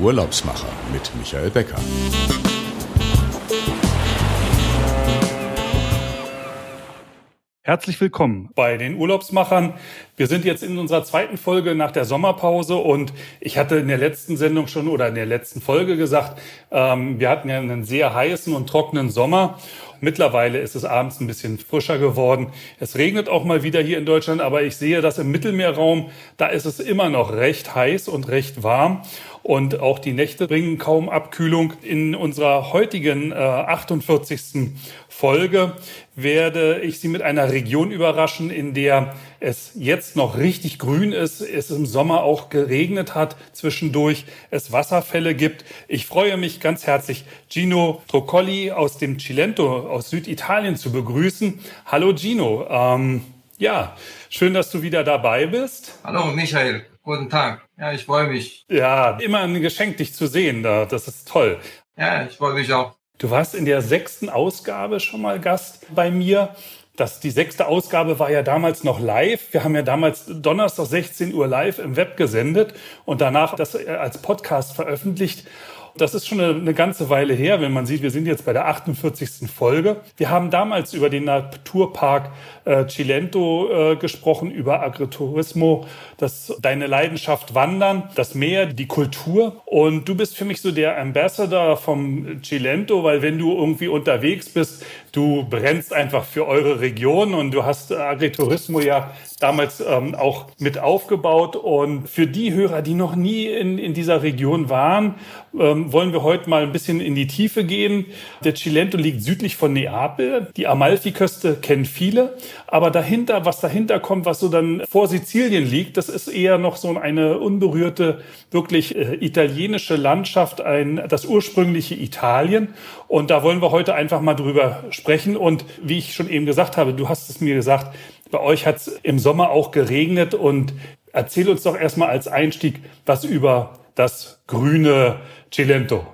Urlaubsmacher mit Michael Becker. Herzlich willkommen bei den Urlaubsmachern. Wir sind jetzt in unserer zweiten Folge nach der Sommerpause und ich hatte in der letzten Sendung schon oder in der letzten Folge gesagt, ähm, wir hatten ja einen sehr heißen und trockenen Sommer. Mittlerweile ist es abends ein bisschen frischer geworden. Es regnet auch mal wieder hier in Deutschland, aber ich sehe, dass im Mittelmeerraum, da ist es immer noch recht heiß und recht warm und auch die Nächte bringen kaum Abkühlung. In unserer heutigen äh, 48. Folge werde ich Sie mit einer Region überraschen, in der es jetzt noch richtig grün ist, es im Sommer auch geregnet hat zwischendurch, es Wasserfälle gibt. Ich freue mich ganz herzlich, Gino Troccoli aus dem Cilento aus Süditalien zu begrüßen. Hallo Gino. Ähm, ja, schön, dass du wieder dabei bist. Hallo Michael. Guten Tag. Ja, ich freue mich. Ja, immer ein Geschenk, dich zu sehen. Da. Das ist toll. Ja, ich freue mich auch. Du warst in der sechsten Ausgabe schon mal Gast bei mir. Das, die sechste Ausgabe war ja damals noch live. Wir haben ja damals Donnerstag 16 Uhr live im Web gesendet und danach das als Podcast veröffentlicht. Das ist schon eine, eine, ganze Weile her, wenn man sieht, wir sind jetzt bei der 48. Folge. Wir haben damals über den Naturpark äh, Cilento äh, gesprochen, über Agriturismo, das, deine Leidenschaft Wandern, das Meer, die Kultur. Und du bist für mich so der Ambassador vom Cilento, weil wenn du irgendwie unterwegs bist, du brennst einfach für eure Region und du hast Agriturismo ja damals ähm, auch mit aufgebaut. Und für die Hörer, die noch nie in, in dieser Region waren, ähm, wollen wir heute mal ein bisschen in die Tiefe gehen. Der Cilento liegt südlich von Neapel. Die Amalfiküste kennen viele. Aber dahinter, was dahinter kommt, was so dann vor Sizilien liegt, das ist eher noch so eine unberührte, wirklich äh, italienische Landschaft, ein, das ursprüngliche Italien. Und da wollen wir heute einfach mal drüber sprechen. Und wie ich schon eben gesagt habe, du hast es mir gesagt, bei euch hat es im Sommer auch geregnet und erzähl uns doch erstmal als Einstieg was über das grüne Cilento.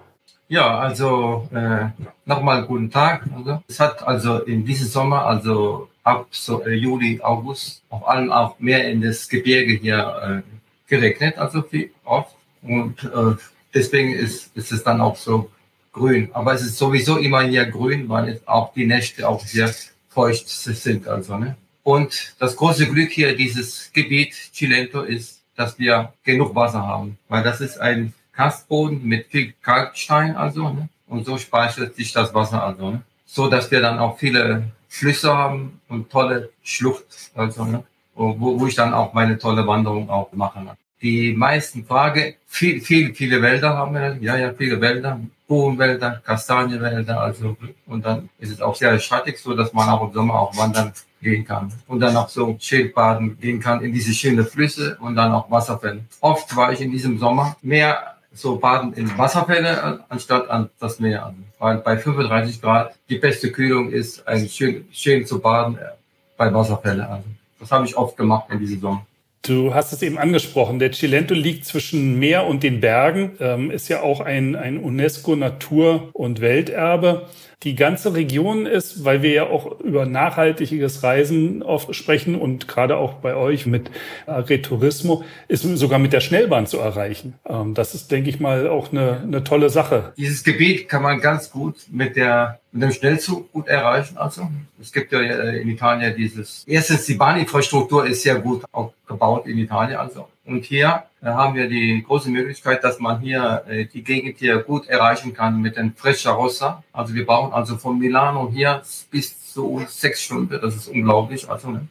Ja, also äh, nochmal guten Tag. Also, es hat also in diesem Sommer, also ab so, äh, Juli, August, auf allem auch mehr in das Gebirge hier äh, geregnet, also viel oft. Und äh, deswegen ist, ist es dann auch so grün. Aber es ist sowieso immer hier grün, weil es auch die Nächte auch sehr feucht sind. Also, ne? Und das große Glück hier, dieses Gebiet Cilento, ist, dass wir genug Wasser haben. Weil das ist ein Karstboden mit viel Kalkstein, also, ne? Und so speichert sich das Wasser, also, ne? So, dass wir dann auch viele Flüsse haben und tolle Schlucht, also, ne? Wo, wo ich dann auch meine tolle Wanderung auch machen kann. Die meisten Frage, viel, viel, viele Wälder haben wir, ja, ja, viele Wälder, Buchenwälder, Kastanienwälder, also, und dann ist es auch sehr schattig, so dass man auch im Sommer auch wandern gehen kann und dann auch so Schildbaden gehen kann in diese schönen Flüsse und dann auch Wasserfälle. Oft war ich in diesem Sommer mehr so baden in Wasserfälle anstatt an das Meer. Weil bei 35 Grad die beste Kühlung ist, ein schön, schön zu baden äh, bei Wasserfälle. Also das habe ich oft gemacht in diesem Sommer. Du hast es eben angesprochen, der Cilento liegt zwischen Meer und den Bergen, ähm, ist ja auch ein, ein UNESCO-Natur- und Welterbe. Die ganze Region ist, weil wir ja auch über nachhaltiges Reisen oft sprechen und gerade auch bei euch mit Agritourismo, ist sogar mit der Schnellbahn zu erreichen. Ähm, das ist, denke ich mal, auch eine, eine tolle Sache. Dieses Gebiet kann man ganz gut mit der mit dem Schnellzug gut erreichen. Also es gibt ja äh, in Italien dieses. Erstens die Bahninfrastruktur ist sehr gut auch gebaut in Italien. Also und hier äh, haben wir die große Möglichkeit, dass man hier äh, die Gegend hier gut erreichen kann mit dem Freccia Rossa. Also wir brauchen also von Milano hier bis zu sechs Stunden. Das ist unglaublich. Also, ne?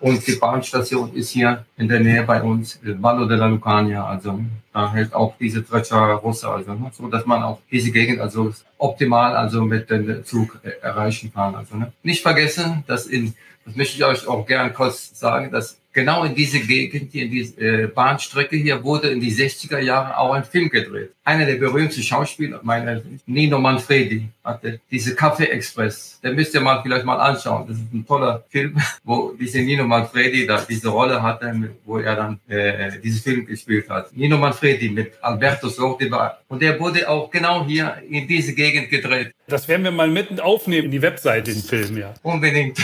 Und die Bahnstation ist hier in der Nähe bei uns, Vallo della Lucania. Also da hält auch diese Freccia Rossa, also ne? so dass man auch diese Gegend also optimal also mit dem Zug äh, erreichen kann. Also ne? nicht vergessen, dass in das möchte ich euch auch gern kurz sagen, dass genau in diese Gegend, in diese äh, Bahnstrecke hier, wurde in die 60er Jahre auch ein Film gedreht. Einer der berühmtesten Schauspieler, meine Nino Manfredi, hatte diese Café Express. Den müsst ihr mal vielleicht mal anschauen. Das ist ein toller Film, wo diese Nino Manfredi da diese Rolle hatte, wo er dann äh, diesen Film gespielt hat. Nino Manfredi mit Alberto Sordi Und der wurde auch genau hier in diese Gegend gedreht. Das werden wir mal mitten aufnehmen in die Webseite, den Film, ja. Unbedingt.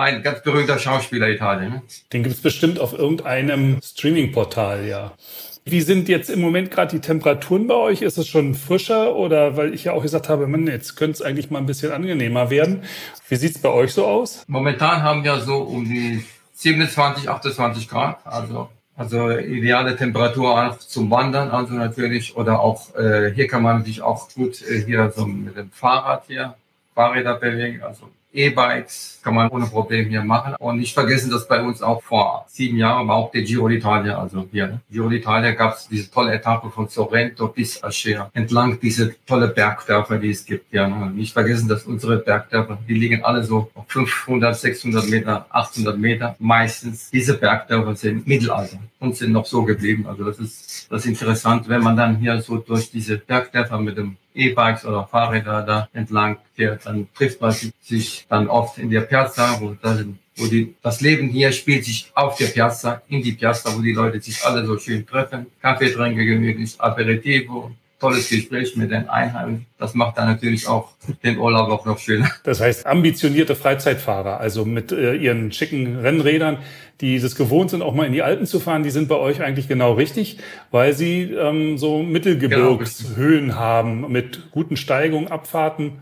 War ein ganz berühmter Schauspieler Italien. Ne? Den gibt's bestimmt auf irgendeinem Streaming-Portal, ja. Wie sind jetzt im Moment gerade die Temperaturen bei euch? Ist es schon frischer oder weil ich ja auch gesagt habe, man, jetzt könnte es eigentlich mal ein bisschen angenehmer werden. Wie sieht es bei euch so aus? Momentan haben wir so um die 27, 28 Grad, also also ideale Temperatur auch zum Wandern, also natürlich oder auch äh, hier kann man sich auch gut äh, hier so mit dem Fahrrad hier Fahrräder bewegen, also E-Bikes kann man ohne Problem hier machen. Und nicht vergessen, dass bei uns auch vor sieben Jahren war auch der Giro d'Italia, also hier. Ne? Giro d'Italia gab es diese tolle Etappe von Sorrento bis Aschea, entlang diese tolle Bergdörfer, die es gibt. Ja, ne? Nicht vergessen, dass unsere Bergdörfer, die liegen alle so auf 500, 600 Meter, 800 Meter. Meistens diese Bergdörfer sind Mittelalter und sind noch so geblieben. Also das ist, das ist interessant, wenn man dann hier so durch diese Bergdörfer mit dem E-Bikes oder Fahrräder da entlang fährt, dann trifft man sich dann oft in der Piazza, wo, das, wo die, das Leben hier spielt sich auf der Piazza, in die Piazza, wo die Leute sich alle so schön treffen, Kaffee trinken, gemütlich, Aperitivo, tolles Gespräch mit den Einheimischen. Das macht dann natürlich auch den Urlaub auch noch schöner. Das heißt, ambitionierte Freizeitfahrer, also mit äh, ihren schicken Rennrädern, die es gewohnt sind, auch mal in die Alpen zu fahren, die sind bei euch eigentlich genau richtig, weil sie ähm, so Mittelgebirgshöhen genau, haben mit guten Steigungen, Abfahrten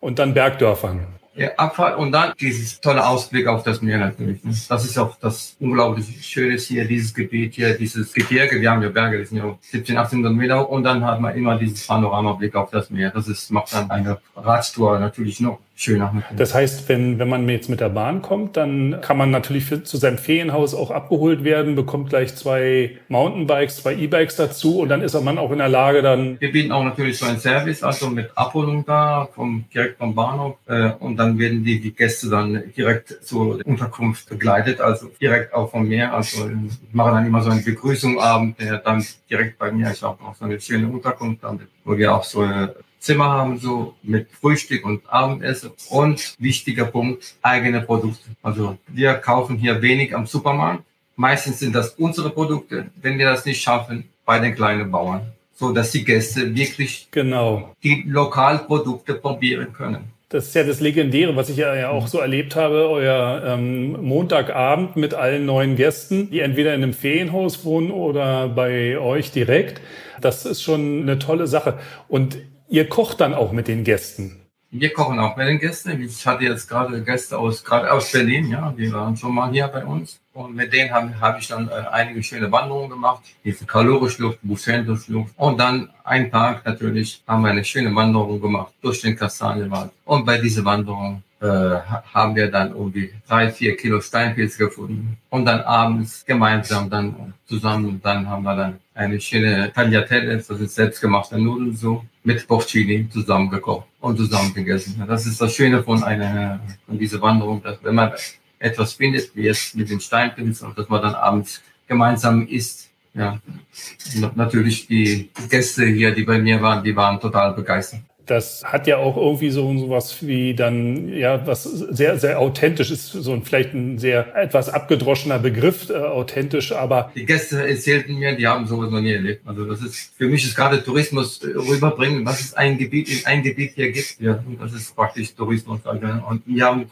und dann Bergdörfern. Ja, Abfahrt und dann dieses tolle Ausblick auf das Meer natürlich. Das ist auch das unglaublich Schöne hier, dieses Gebiet hier, dieses Gebirge. Wir haben ja Berge, das sind ja 17, 1800 Meter und dann hat man immer dieses Panoramablick auf das Meer. Das ist, macht dann eine Radtour natürlich noch schöner. Das heißt, wenn, wenn man jetzt mit der Bahn kommt, dann kann man natürlich für, zu seinem Ferienhaus auch abgeholt werden, bekommt gleich zwei Mountainbikes, zwei E-Bikes dazu und dann ist man auch in der Lage dann. Wir bieten auch natürlich so einen Service, also mit Abholung da, vom, direkt vom Bahnhof äh, und dann werden die, die Gäste dann direkt zur Unterkunft begleitet, also direkt auch vom Meer. Also ich mache dann immer so eine Begrüßung abend, der dann direkt bei mir. Ich habe auch so eine schöne Unterkunft, damit, wo wir auch so eine Zimmer haben, so mit Frühstück und Abendessen. Und wichtiger Punkt, eigene Produkte. Also wir kaufen hier wenig am Supermarkt. Meistens sind das unsere Produkte, wenn wir das nicht schaffen, bei den kleinen Bauern. So dass die Gäste wirklich genau. die Lokalprodukte probieren können. Das ist ja das Legendäre, was ich ja auch so erlebt habe, euer ähm, Montagabend mit allen neuen Gästen, die entweder in einem Ferienhaus wohnen oder bei euch direkt. Das ist schon eine tolle Sache. Und Ihr kocht dann auch mit den Gästen? Wir kochen auch mit den Gästen. Ich hatte jetzt gerade Gäste aus, gerade aus Berlin, ja, die waren schon mal hier bei uns. Und mit denen habe hab ich dann äh, einige schöne Wanderungen gemacht. Diese Kalorischluft, Bucento-Schlucht. Und dann einen Tag natürlich haben wir eine schöne Wanderung gemacht durch den Kastanienwald. Und bei dieser Wanderung äh, haben wir dann irgendwie drei, vier Kilo Steinpilz gefunden. Und dann abends gemeinsam dann zusammen, dann haben wir dann eine schöne Tagliatelle, das ist selbstgemachte Nudeln so, mit Porcini zusammengekocht und zusammen gegessen. Das ist das Schöne von einer, von dieser Wanderung, dass wenn man etwas findet, wie jetzt mit den Steinpilz, und dass man dann abends gemeinsam isst. Ja, natürlich die Gäste hier, die bei mir waren, die waren total begeistert das hat ja auch irgendwie so was wie dann, ja, was sehr, sehr authentisch ist, so ein, vielleicht ein sehr etwas abgedroschener Begriff, äh, authentisch, aber. Die Gäste erzählten mir, die haben sowas noch nie erlebt. Also das ist, für mich ist gerade Tourismus äh, rüberbringen, was es ein Gebiet, in ein Gebiet hier gibt. Ja, und das ist praktisch Tourismus. Also, und wir haben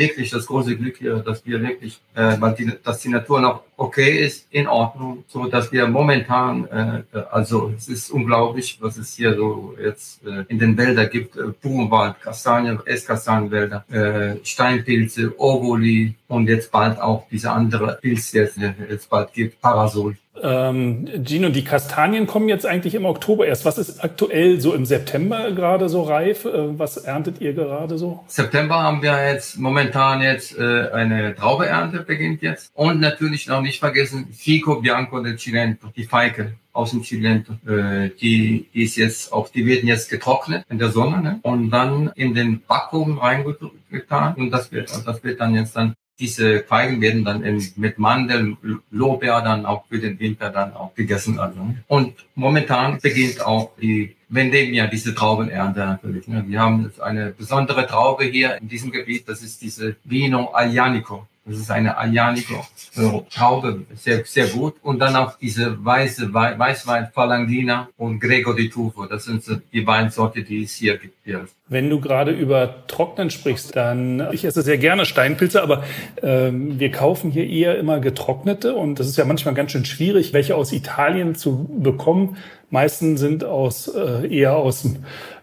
wirklich das große Glück hier, dass wir wirklich, äh, die, dass die Natur noch okay ist, in Ordnung, so dass wir momentan, äh, also es ist unglaublich, was es hier so jetzt äh, in den Wäldern gibt, äh, Buchenwald, Kastanien, Esskastanienwälder, äh, Steinpilze, Ovoli und jetzt bald auch diese andere Pilz, der es jetzt bald gibt, Parasol. Ähm, Gino, die Kastanien kommen jetzt eigentlich im Oktober erst. Was ist aktuell so im September gerade so reif? Äh, was erntet ihr gerade so? September haben wir jetzt momentan jetzt äh, eine Traubeernte beginnt jetzt. Und natürlich noch nicht vergessen, Fico Bianco del Cilento, die Feige aus dem Cilento. Äh, die, die ist jetzt auch, die werden jetzt getrocknet in der Sonne ne? und dann in den Backofen reingetan und das wird, das wird dann jetzt dann diese Feigen werden dann in, mit Mandeln, Lorbeer dann auch für den Winter dann auch gegessen. Also. Und momentan beginnt auch die Vendemia, diese Traubenernte natürlich. Ne? Wir haben eine besondere Traube hier in diesem Gebiet, das ist diese Vino Aglianico. Das ist eine Aglianico Traube, sehr, sehr gut. Und dann auch diese weiße Wei- Weißwein Falangina und Greco di Tufo. Das sind die Weinsorte, die es hier gibt. Wenn du gerade über Trocknen sprichst, dann ich esse sehr gerne Steinpilze, aber ähm, wir kaufen hier eher immer getrocknete und das ist ja manchmal ganz schön schwierig, welche aus Italien zu bekommen. Meisten sind aus äh, eher aus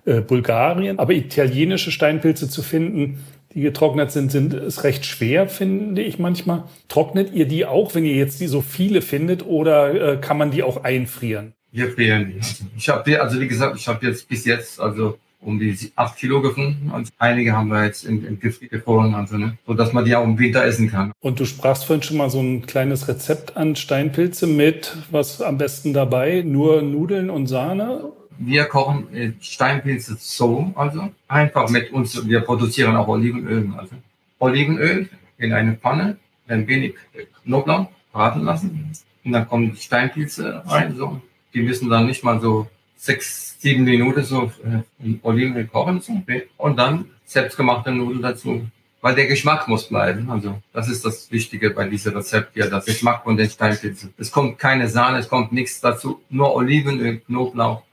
äh, Bulgarien, aber italienische Steinpilze zu finden, die getrocknet sind, sind ist recht schwer, finde ich manchmal. Trocknet ihr die auch, wenn ihr jetzt die so viele findet, oder äh, kann man die auch einfrieren? Wir frieren die. Also ich habe, also wie gesagt, ich habe jetzt bis jetzt also um die acht Kilo gefunden. Und einige haben wir jetzt in, in gefroren, also ne, so dass man die auch im Winter essen kann. Und du sprachst vorhin schon mal so ein kleines Rezept an Steinpilze mit, was am besten dabei? Nur Nudeln und Sahne? Wir kochen äh, Steinpilze so, also einfach mit uns. Wir produzieren auch Olivenöl. Also Olivenöl in eine Pfanne, ein wenig Knoblauch braten lassen und dann kommen Steinpilze rein. So, die müssen dann nicht mal so sechs, sieben Minuten so äh, in Olivenöl kochen so, und dann selbstgemachte Nudeln dazu. Weil der Geschmack muss bleiben. Also das ist das Wichtige bei diesem Rezept hier, das Geschmack von den Steinpilzen. Es kommt keine Sahne, es kommt nichts dazu, nur Olivenöl, Knoblauch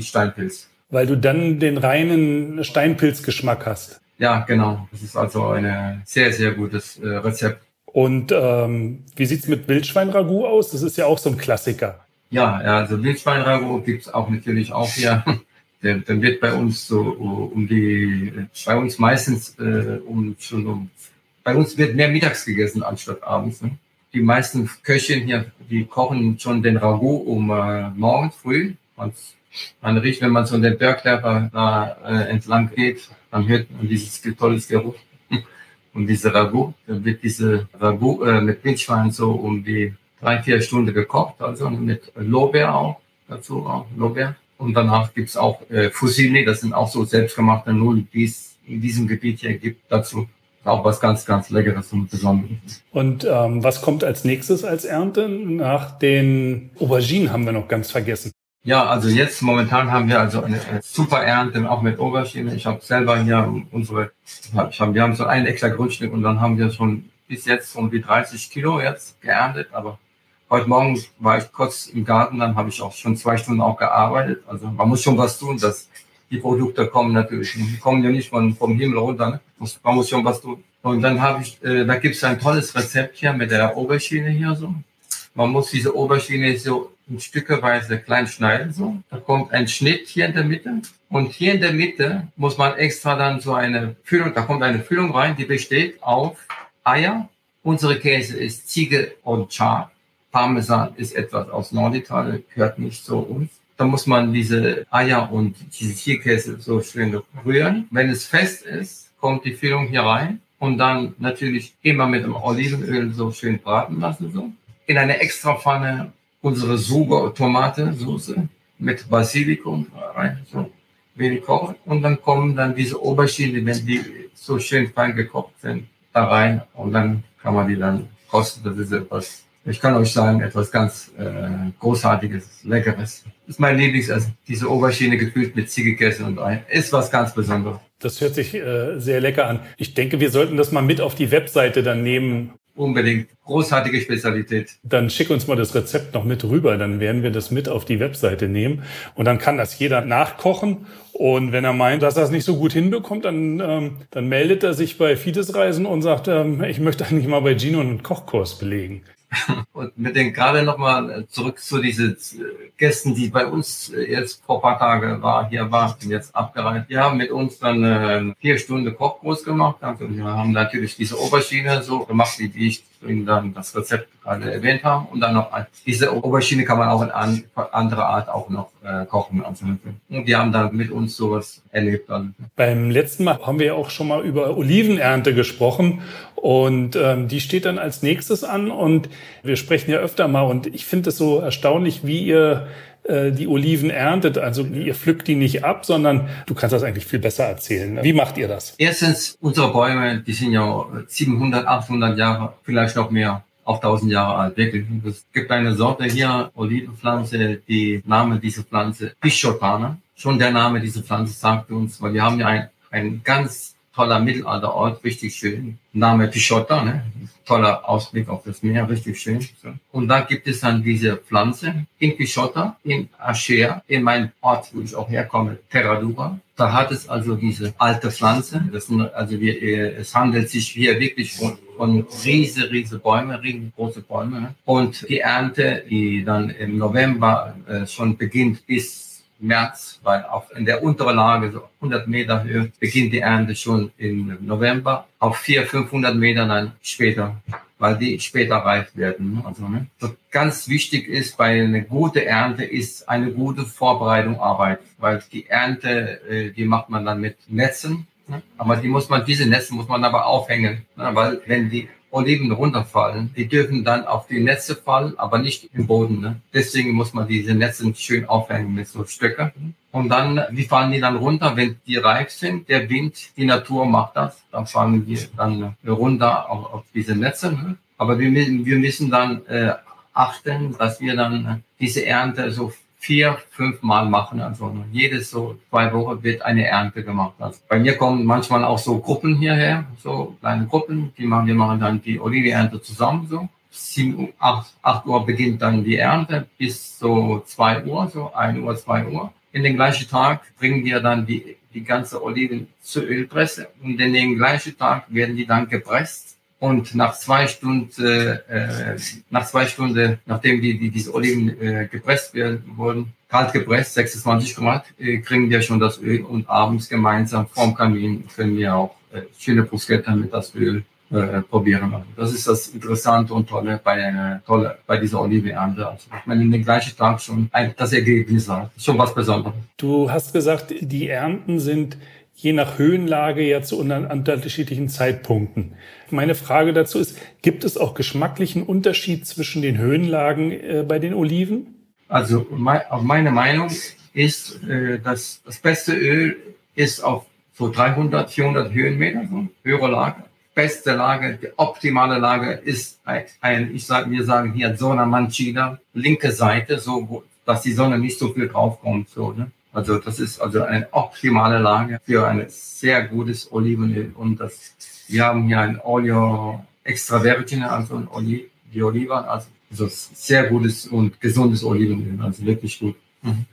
die Steinpilz. Weil du dann den reinen Steinpilzgeschmack hast. Ja, genau. Das ist also ein sehr, sehr gutes äh, Rezept. Und ähm, wie sieht's mit Wildschweinragout aus? Das ist ja auch so ein Klassiker. Ja, ja also Wildschweinragout gibt's auch natürlich auch hier. Der, dann wird bei uns so um die, bei uns meistens äh, um schon um, bei uns wird mehr mittags gegessen anstatt abends. Ne? Die meisten Köchinnen hier, die kochen schon den Ragout um äh, morgens früh. Und man riecht, wenn man so den Bergklepper da äh, entlang geht, dann hört man dieses tolles Geruch. Und diese Ragout, dann wird diese Ragout äh, mit Wildschwein so um die drei, vier Stunden gekocht, also mit Lorbeer auch dazu, auch Lorbeer. Und danach gibt's auch äh, Fusilli, das sind auch so selbstgemachte Nudeln, die es in diesem Gebiet hier gibt, dazu. Auch was ganz, ganz Leckeres und Besonderes. Und ähm, was kommt als nächstes als Ernte? Nach den Auberginen haben wir noch ganz vergessen. Ja, also jetzt momentan haben wir also eine, eine super Ernte, auch mit Aubergine. Ich habe selber hier unsere, ich hab, wir haben so ein extra Grundstück und dann haben wir schon bis jetzt um die 30 Kilo jetzt geerntet, aber Heute Morgen war ich kurz im Garten, dann habe ich auch schon zwei Stunden auch gearbeitet. Also man muss schon was tun, dass die Produkte kommen natürlich. Die kommen ja nicht von, vom Himmel runter. Ne? Man muss schon was tun. Und dann habe ich, äh, da gibt es ein tolles Rezept hier mit der Oberschiene hier so. Man muss diese Oberschiene so in Stückeweise klein schneiden so. Da kommt ein Schnitt hier in der Mitte. Und hier in der Mitte muss man extra dann so eine Füllung, da kommt eine Füllung rein, die besteht auf Eier. Unsere Käse ist Ziege und Char. Parmesan ist etwas aus Norditalien, gehört nicht zu uns. Da muss man diese Eier und diese Tierkäse so schön rühren. Wenn es fest ist, kommt die Füllung hier rein und dann natürlich immer mit dem Olivenöl so schön braten lassen. So. In eine extra Pfanne unsere Sugo Tomatensoße mit Basilikum rein, so wenig kochen. Und dann kommen dann diese Aubergine, wenn die so schön fein gekocht sind, da rein und dann kann man die dann kosten. Das ist etwas ich kann euch sagen, etwas ganz äh, Großartiges, Leckeres. Das ist mein Lieblingsessen. Diese Aubergine gefüllt mit Ziegekäse und Ei. Ist was ganz Besonderes. Das hört sich äh, sehr lecker an. Ich denke, wir sollten das mal mit auf die Webseite dann nehmen. Unbedingt. Großartige Spezialität. Dann schick uns mal das Rezept noch mit rüber. Dann werden wir das mit auf die Webseite nehmen. Und dann kann das jeder nachkochen. Und wenn er meint, dass er es nicht so gut hinbekommt, dann, ähm, dann meldet er sich bei Fides Reisen und sagt, ähm, ich möchte eigentlich mal bei Gino einen Kochkurs belegen. Und mit den gerade nochmal zurück zu diesen Gästen, die bei uns jetzt vor paar Tage war, hier war, bin jetzt abgereist. Die haben mit uns dann äh, vier Stunden Kochkurs gemacht. Also wir haben natürlich diese Oberschiene so gemacht, wie ich Ihnen dann das Rezept gerade erwähnt habe. Und dann noch diese Oberschiene kann man auch in an, andere Art auch noch äh, kochen. Und die haben dann mit uns sowas erlebt. Also. Beim letzten Mal haben wir ja auch schon mal über Olivenernte gesprochen. Und ähm, die steht dann als nächstes an. Und wir sprechen ja öfter mal. Und ich finde es so erstaunlich, wie ihr äh, die Oliven erntet. Also ihr pflückt die nicht ab, sondern du kannst das eigentlich viel besser erzählen. Wie macht ihr das? Erstens, unsere Bäume, die sind ja 700, 800 Jahre, vielleicht noch mehr auch 1000 Jahre alt, wirklich. Es gibt eine Sorte hier, Olivenpflanze, die Name dieser Pflanze, Pichotana. Schon der Name dieser Pflanze sagt uns, weil wir haben ja ein, ein ganz toller Mittelalterort, richtig schön. Name Pichotta, ne? toller Ausblick auf das Meer, richtig schön. Und da gibt es dann diese Pflanze in Pichotta, in Aschea, in meinem Ort, wo ich auch herkomme, Terradura. Da hat es also diese alte Pflanze. Das sind, also wir, äh, es handelt sich hier wirklich von, von riese, riese Bäume, riesengroße Bäume. Ne? Und die Ernte, die dann im November äh, schon beginnt bis März, weil auf in der unteren Lage, so 100 Meter Höhe, beginnt die Ernte schon im November. Auf 400, 500 Meter dann später, weil die später reif werden. Also, ne? So ganz wichtig ist bei einer guten Ernte ist eine gute Vorbereitung Arbeit, weil die Ernte, äh, die macht man dann mit Netzen. Ne? Aber die muss man, diese Netze muss man aber aufhängen, ne? weil wenn die Oliven runterfallen. Die dürfen dann auf die Netze fallen, aber nicht im Boden. Ne? Deswegen muss man diese Netze schön aufhängen mit so Stöcken. Und dann, wie fallen die dann runter, wenn die reif sind? Der Wind, die Natur macht das. Dann fallen die dann runter auf, auf diese Netze. Ne? Aber wir, wir müssen dann äh, achten, dass wir dann diese Ernte so vier, fünf Mal machen. Also jedes so zwei Wochen wird eine Ernte gemacht. Also bei mir kommen manchmal auch so Gruppen hierher, so kleine Gruppen, die machen, wir machen dann die Olivenernte zusammen so. 7, 8, 8 Uhr beginnt dann die Ernte bis so 2 Uhr, so 1 Uhr, 2 Uhr. In den gleichen Tag bringen wir dann die, die ganze Oliven zur Ölpresse und in den gleichen Tag werden die dann gepresst und nach zwei Stunden, äh, nach zwei Stunden, nachdem die, die diese Oliven äh, gepresst werden wurden, kalt gepresst, 26 Grad, äh, kriegen wir schon das Öl und abends gemeinsam vorm Kamin können wir auch äh, schöne Bruschetta mit das Öl äh, probieren. Also das ist das Interessante und Tolle bei einer tolle bei dieser Olivenernte. Also ich meine, in den gleichen Tag schon ein, das Ergebnis hat. Schon was Besonderes. Du hast gesagt, die Ernten sind je nach Höhenlage ja zu unterschiedlichen Zeitpunkten. Meine Frage dazu ist, gibt es auch geschmacklichen Unterschied zwischen den Höhenlagen äh, bei den Oliven? Also meine Meinung ist, äh, dass das beste Öl ist auf so 300, 400 Höhenmeter, so höhere Lage. Beste Lage, die optimale Lage ist ein, ich sage, wir sagen hier Zona Mancina, linke Seite, so, dass die Sonne nicht so viel draufkommt, so, ne? Also das ist also eine optimale Lage für ein sehr gutes Olivenöl. Und das, wir haben hier ein Olio extra virgin, also ein Oli, die Oliven, also, also sehr gutes und gesundes Olivenöl, also wirklich gut. Mhm.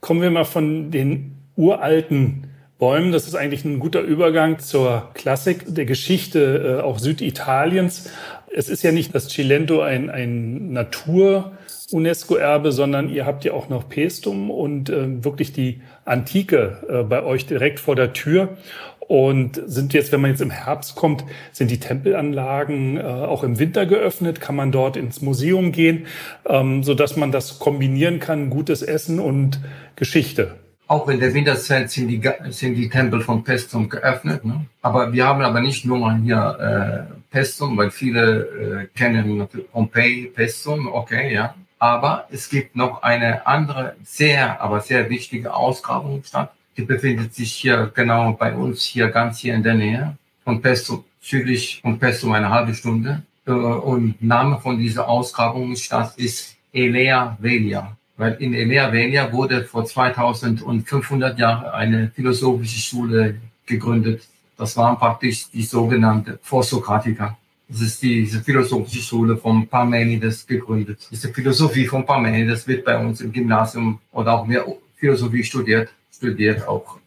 Kommen wir mal von den uralten Bäumen. Das ist eigentlich ein guter Übergang zur Klassik der Geschichte äh, auch Süditaliens. Es ist ja nicht das Cilento ein, ein Natur- UNESCO-Erbe, sondern ihr habt ja auch noch Pestum und äh, wirklich die Antike äh, bei euch direkt vor der Tür. Und sind jetzt, wenn man jetzt im Herbst kommt, sind die Tempelanlagen äh, auch im Winter geöffnet? Kann man dort ins Museum gehen, ähm, so dass man das kombinieren kann, gutes Essen und Geschichte? Auch in der Winterzeit sind die, sind die Tempel von Pestum geöffnet. Ne? Aber wir haben aber nicht nur hier äh, Pestum, weil viele äh, kennen Pompeii, Pestum, okay, ja. Aber es gibt noch eine andere, sehr, aber sehr wichtige Ausgrabungsstadt. Die befindet sich hier genau bei uns, hier ganz hier in der Nähe. Von Pesto, südlich von Pesto eine halbe Stunde. Äh, und Name von dieser Ausgrabungsstadt ist Elea Velia. Weil in Elea Velia wurde vor 2500 Jahren eine philosophische Schule gegründet. Das waren praktisch die sogenannte Vorsokratiker. Das ist diese philosophische Schule von Parmenides gegründet. Diese Philosophie von Parmenides wird bei uns im Gymnasium oder auch mehr Philosophie studiert, studiert auch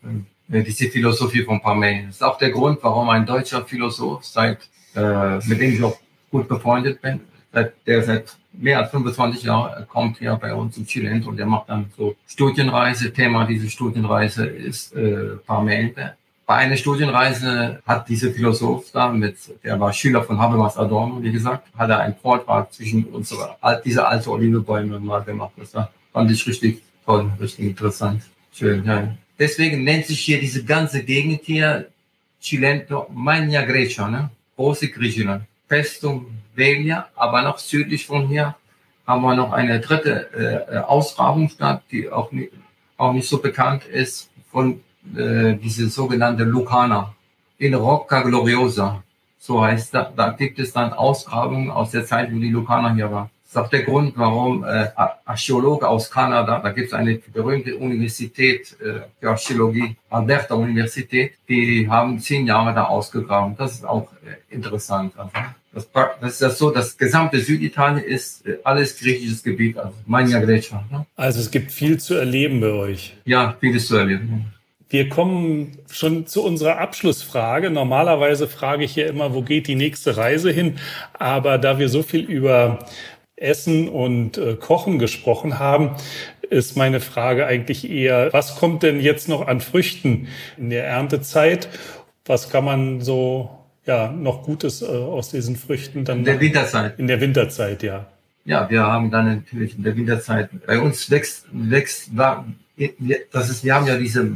äh, diese Philosophie von Parmenides. Das ist auch der Grund, warum ein deutscher Philosoph seit, äh, mit dem ich auch gut befreundet bin, seit, der seit mehr als 25 Jahren kommt hier bei uns in Chile und der macht dann so Studienreise. Thema dieser Studienreise ist äh, Parmenides bei einer Studienreise hat dieser Philosoph da mit, der war Schüler von Habermas Adorno, wie gesagt, hat er einen Vortrag zwischen unserer, dieser alte Olivebäume mal gemacht. Das fand ich richtig toll, richtig interessant. Schön, ja. Deswegen nennt sich hier diese ganze Gegend hier Cilento Magna Grecia, ne? Große Griechenland. Festung Velia, aber noch südlich von hier haben wir noch eine dritte äh, Ausgrabungsstadt, die auch nicht, auch nicht so bekannt ist, von äh, diese sogenannte Lucana in Rocca Gloriosa. So heißt das. Da gibt es dann Ausgrabungen aus der Zeit, wo die Lucaner hier war. ist auch der Grund, warum äh, Archäologe aus Kanada, da gibt es eine berühmte Universität äh, für Archäologie, Alberta Universität, die haben zehn Jahre da ausgegraben. Das ist auch äh, interessant. Also, das, das ist ja so, das gesamte Süditalien ist äh, alles griechisches Gebiet, also Mania Grecia. Ne? Also es gibt viel zu erleben bei euch. Ja, vieles zu erleben. Wir kommen schon zu unserer Abschlussfrage. Normalerweise frage ich hier immer, wo geht die nächste Reise hin? Aber da wir so viel über Essen und äh, Kochen gesprochen haben, ist meine Frage eigentlich eher, was kommt denn jetzt noch an Früchten in der Erntezeit? Was kann man so ja noch Gutes äh, aus diesen Früchten dann in der Winterzeit? In der Winterzeit, ja. Ja, wir haben dann natürlich in der Winterzeit bei uns wächst wächst das ist, wir haben ja diese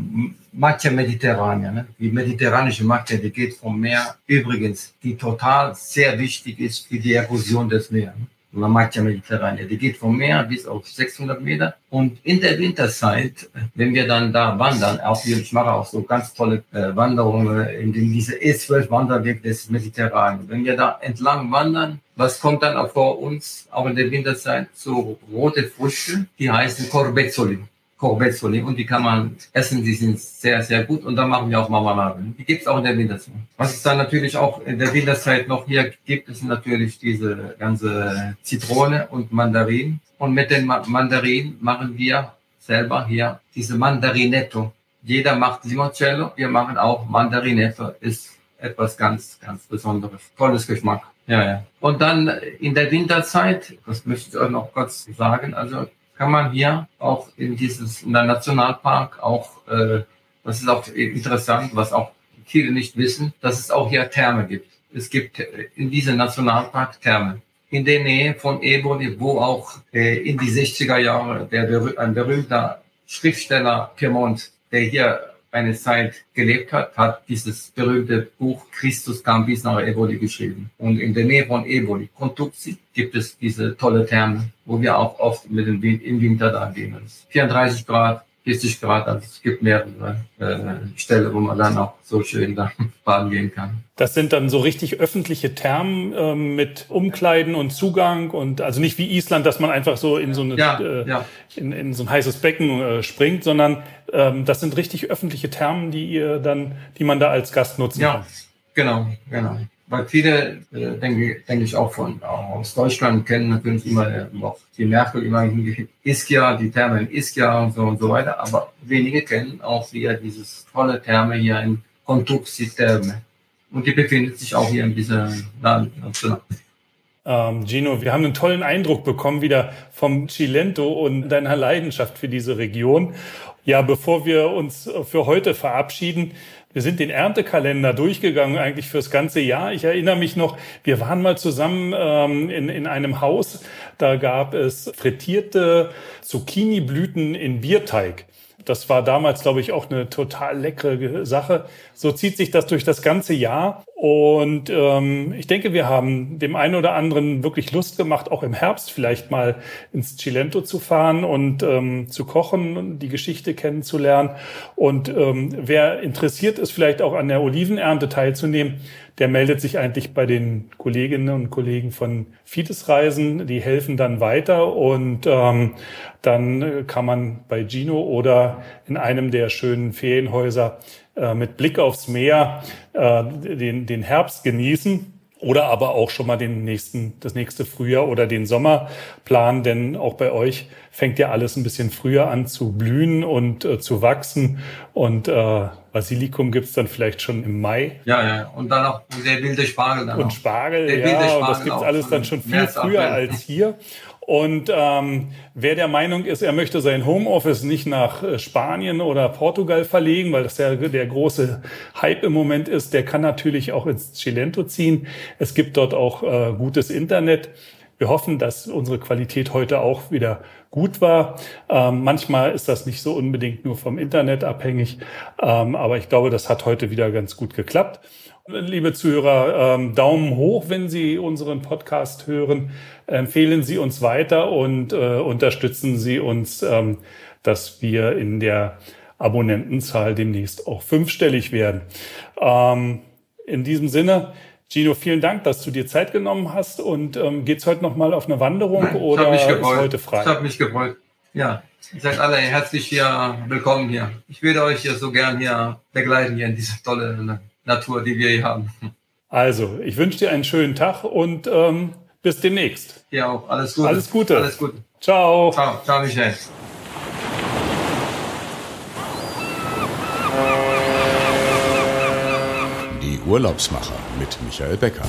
Matcha Mediterranea, ne? die mediterranische Matcha, die geht vom Meer. Übrigens, die total sehr wichtig ist für die Erosion des Meeres. La Matcha Mediterranea, die geht vom Meer bis auf 600 Meter. Und in der Winterzeit, wenn wir dann da wandern, auch hier, ich mache auch so ganz tolle äh, Wanderungen in den, diese E12 Wanderweg des Mediterranen. Wenn wir da entlang wandern, was kommt dann auch vor uns, auch in der Winterzeit? So rote Früchte, die heißen Corbezzoli. Corbezzoli und die kann man essen, die sind sehr, sehr gut und dann machen wir auch Marmelade. Die gibt es auch in der Winterzeit. Was es dann natürlich auch in der Winterzeit noch hier gibt, ist natürlich diese ganze Zitrone und Mandarin. Und mit den Mandarinen machen wir selber hier diese Mandarinetto. Jeder macht Limoncello, wir machen auch Mandarinetto, ist etwas ganz, ganz Besonderes. Tolles Geschmack. Ja, ja. Und dann in der Winterzeit, das möchte ich euch noch kurz sagen, also kann man hier auch in dieses in der Nationalpark auch, äh, das ist auch interessant, was auch viele nicht wissen, dass es auch hier Therme gibt. Es gibt äh, in diesem Nationalpark Therme. In der Nähe von Eboli, wo auch äh, in die 60er Jahre der, ein berühmter Schriftsteller Piemont, der hier eine Zeit gelebt hat, hat dieses berühmte Buch Christus kam bis nach Eboli geschrieben. Und in der Nähe von Eboli, Kontuxi, gibt es diese tolle Therme, wo wir auch oft mit dem Wind im Winter da gehen. 34 Grad, 40 Grad, also es gibt mehrere äh, Stellen, wo man dann auch so schön da baden gehen kann. Das sind dann so richtig öffentliche Thermen äh, mit Umkleiden und Zugang und also nicht wie Island, dass man einfach so in so, eine, ja, äh, ja. In, in, so ein heißes Becken äh, springt, sondern ähm, das sind richtig öffentliche Thermen, die ihr dann, die man da als Gast nutzen ja, kann. Genau, genau weil viele, äh, denke, denke ich auch von aus Deutschland kennen natürlich immer äh, auch die Merkel immer in Ischia, die Therme in Ischia und so und so weiter, aber wenige kennen auch wieder dieses tolle Therme hier in Kontuxi Therme. Und die befindet sich auch hier in dieser Land. Ähm, Gino, wir haben einen tollen Eindruck bekommen wieder vom Cilento und deiner Leidenschaft für diese Region. Ja, bevor wir uns für heute verabschieden, wir sind den Erntekalender durchgegangen, eigentlich fürs ganze Jahr. Ich erinnere mich noch, wir waren mal zusammen ähm, in, in einem Haus, da gab es frittierte Zucchini-Blüten in Bierteig. Das war damals, glaube ich, auch eine total leckere Sache. So zieht sich das durch das ganze Jahr. Und ähm, ich denke, wir haben dem einen oder anderen wirklich Lust gemacht, auch im Herbst vielleicht mal ins Cilento zu fahren und ähm, zu kochen und die Geschichte kennenzulernen. Und ähm, wer interessiert ist, vielleicht auch an der Olivenernte teilzunehmen, der meldet sich eigentlich bei den Kolleginnen und Kollegen von Fides Reisen. Die helfen dann weiter und ähm, dann kann man bei Gino oder in einem der schönen Ferienhäuser äh, mit Blick aufs Meer äh, den, den Herbst genießen oder aber auch schon mal den nächsten, das nächste Frühjahr oder den Sommer planen, denn auch bei euch fängt ja alles ein bisschen früher an zu blühen und äh, zu wachsen und äh, Basilikum gibt's dann vielleicht schon im Mai. Ja, ja, und dann auch der wilde Spargel. Dann und Spargel, ja, Spargel und das gibt's alles dann schon viel früher als hier. Und ähm, wer der Meinung ist, er möchte sein Homeoffice nicht nach äh, Spanien oder Portugal verlegen, weil das ja der große Hype im Moment ist, der kann natürlich auch ins Cilento ziehen. Es gibt dort auch äh, gutes Internet. Wir hoffen, dass unsere Qualität heute auch wieder gut war. Ähm, manchmal ist das nicht so unbedingt nur vom Internet abhängig, ähm, aber ich glaube, das hat heute wieder ganz gut geklappt. Liebe Zuhörer, ähm, Daumen hoch, wenn Sie unseren Podcast hören. Empfehlen Sie uns weiter und äh, unterstützen Sie uns, ähm, dass wir in der Abonnentenzahl demnächst auch fünfstellig werden. Ähm, in diesem Sinne, Gino, vielen Dank, dass du dir Zeit genommen hast. Und ähm, geht's heute noch mal auf eine Wanderung Nein, oder ist heute frei? Ich habe mich gefreut. Ja, ihr seid alle herzlich hier willkommen hier. Ich würde euch hier so gern hier begleiten hier in diese tolle Natur, die wir hier haben. Also, ich wünsche dir einen schönen Tag und ähm, bis demnächst. Ja, auch. Alles Gute. Alles Gute. Alles Gute. Ciao. Ciao, ciao, Michael. Die Urlaubsmacher mit Michael Becker.